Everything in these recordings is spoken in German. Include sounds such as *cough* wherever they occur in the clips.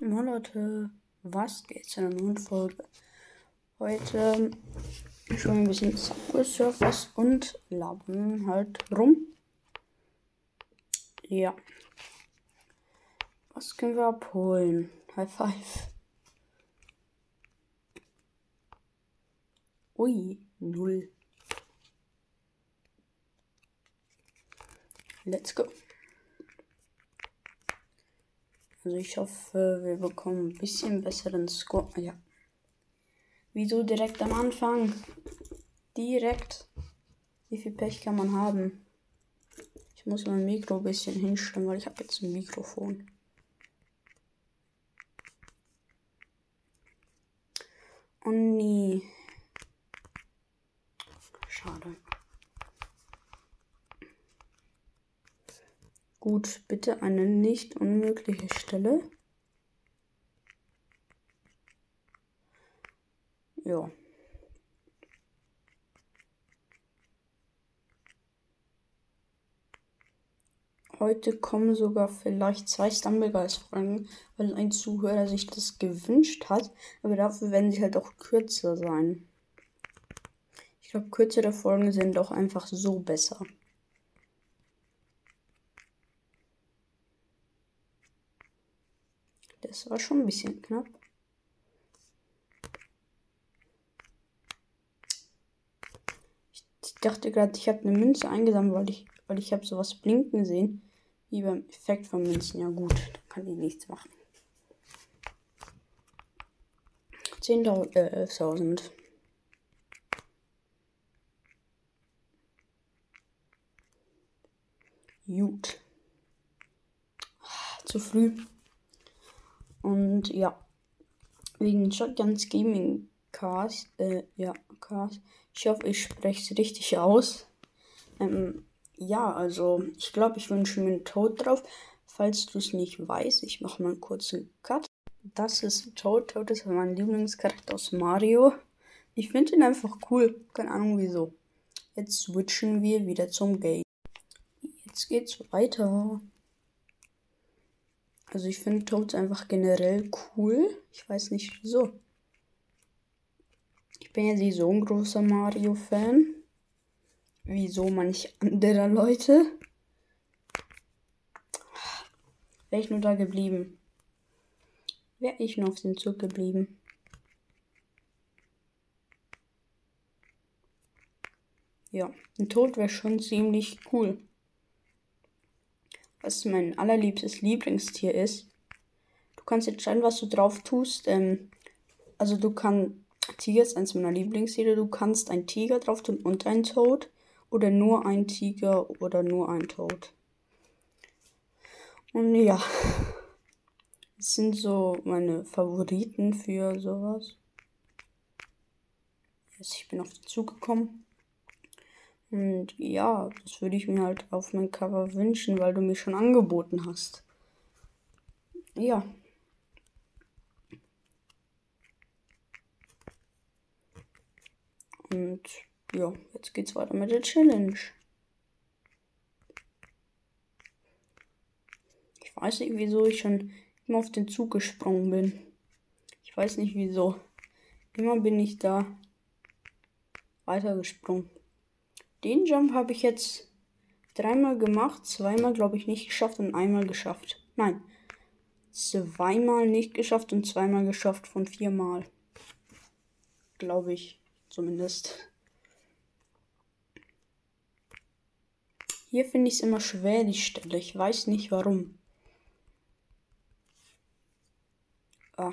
Moin Leute, was geht zu einer neuen Folge? Heute schon ein bisschen Subway Surfers und labern halt rum. Ja. Was können wir abholen? High Five. Ui, null. Let's go. Also ich hoffe, wir bekommen ein bisschen besseren Score. Ja. Wieso direkt am Anfang? Direkt. Wie viel Pech kann man haben? Ich muss mein Mikro ein bisschen hinstellen, weil ich habe jetzt ein Mikrofon. Oh nee. Schade. Gut, bitte eine nicht unmögliche Stelle. Ja. Heute kommen sogar vielleicht zwei Stumbleguys-Folgen, weil ein Zuhörer sich das gewünscht hat. Aber dafür werden sie halt auch kürzer sein. Ich glaube, kürzere Folgen sind doch einfach so besser. Das war schon ein bisschen knapp. Ich dachte gerade, ich habe eine Münze eingesammelt, weil ich, weil ich habe sowas blinken gesehen. Wie beim Effekt von Münzen. Ja gut, dann kann ich nichts machen. 10.000, äh, 11.000. Gut. Zu früh. Und ja, wegen Shotguns Gaming Cars, äh, ja, Cars. Ich hoffe, ich spreche es richtig aus. Ähm, ja, also ich glaube, ich wünsche mir einen Toad drauf. Falls du es nicht weißt, ich mache mal einen kurzen Cut. Das ist Toad. Toad ist mein Lieblingscharakter aus Mario. Ich finde ihn einfach cool. Keine Ahnung wieso. Jetzt switchen wir wieder zum Game. Jetzt geht's weiter. Also ich finde Toads einfach generell cool. Ich weiß nicht wieso. Ich bin ja nicht so ein großer Mario-Fan. Wieso manch anderer Leute. Wäre ich nur da geblieben. Wäre ich nur auf den Zug geblieben. Ja, ein Tod wäre schon ziemlich cool was mein allerliebstes Lieblingstier ist. Du kannst entscheiden, was du drauf tust. Ähm, also du kannst, Tiger ist eins meiner Lieblingstiere, du kannst ein Tiger drauf tun und ein Toad. Oder nur ein Tiger oder nur ein Toad. Und ja, *laughs* das sind so meine Favoriten für sowas. Ich bin auf den Zug gekommen. Und ja, das würde ich mir halt auf mein Cover wünschen, weil du mir schon angeboten hast. Ja. Und ja, jetzt geht's weiter mit der Challenge. Ich weiß nicht, wieso ich schon immer auf den Zug gesprungen bin. Ich weiß nicht wieso. Immer bin ich da weitergesprungen. Den Jump habe ich jetzt dreimal gemacht, zweimal glaube ich nicht geschafft und einmal geschafft. Nein, zweimal nicht geschafft und zweimal geschafft von viermal. Glaube ich zumindest. Hier finde ich es immer schwer, die Stelle. Ich weiß nicht warum. Ah.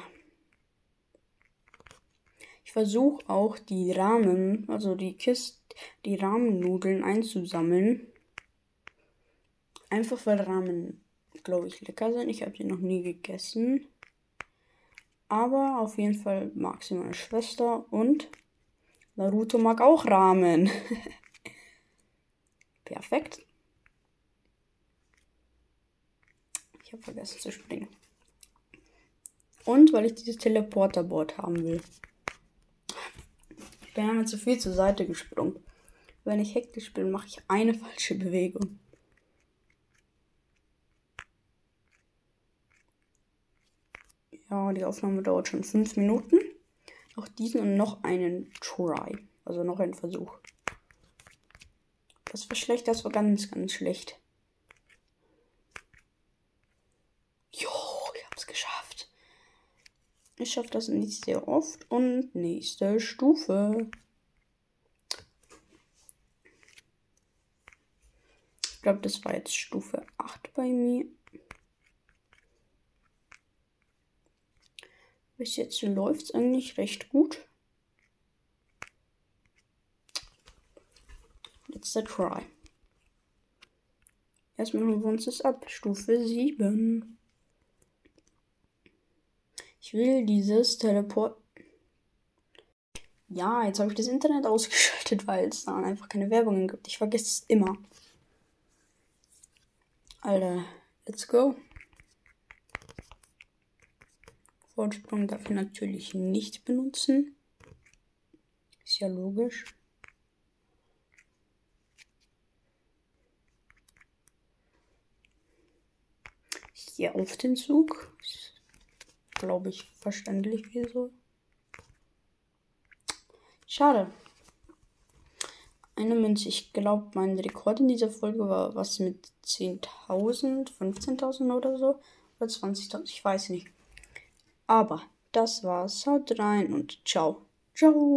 Ich versuche auch die Rahmen, also die Kisten die Rahmennudeln einzusammeln. Einfach weil Ramen, glaube ich, lecker sind. Ich habe sie noch nie gegessen. Aber auf jeden Fall mag sie meine Schwester und Naruto mag auch Ramen. *laughs* Perfekt. Ich habe vergessen zu springen. Und weil ich dieses Teleporterboard haben will. Ich bin einmal zu viel zur Seite gesprungen. Wenn ich hektisch bin, mache ich eine *laughs* falsche Bewegung. Ja, die Aufnahme dauert schon fünf Minuten. Noch diesen und noch einen Try. Also noch einen Versuch. Das war schlecht, das war ganz, ganz schlecht. Jo, ich hab's geschafft. Ich schaffe das nicht sehr oft. Und nächste Stufe. Ich glaube, das war jetzt Stufe 8 bei mir. Bis jetzt läuft es eigentlich recht gut. Letzter Try. Erstmal holen wir uns das ab. Stufe 7. Ich will dieses Teleport. Ja, jetzt habe ich das Internet *laughs* ausgeschaltet, weil es da einfach keine Werbungen gibt. Ich vergesse es immer. Alter, let's go. Vorsprung darf ich natürlich nicht benutzen. Ist ja logisch. Hier auf den Zug. Glaube ich verständlich wieso. Schade. Eine Münze. Ich glaube, mein Rekord in dieser Folge war was mit 10.000, 15.000 oder so. Oder 20.000, ich weiß nicht. Aber das war's. Haut rein und ciao. Ciao.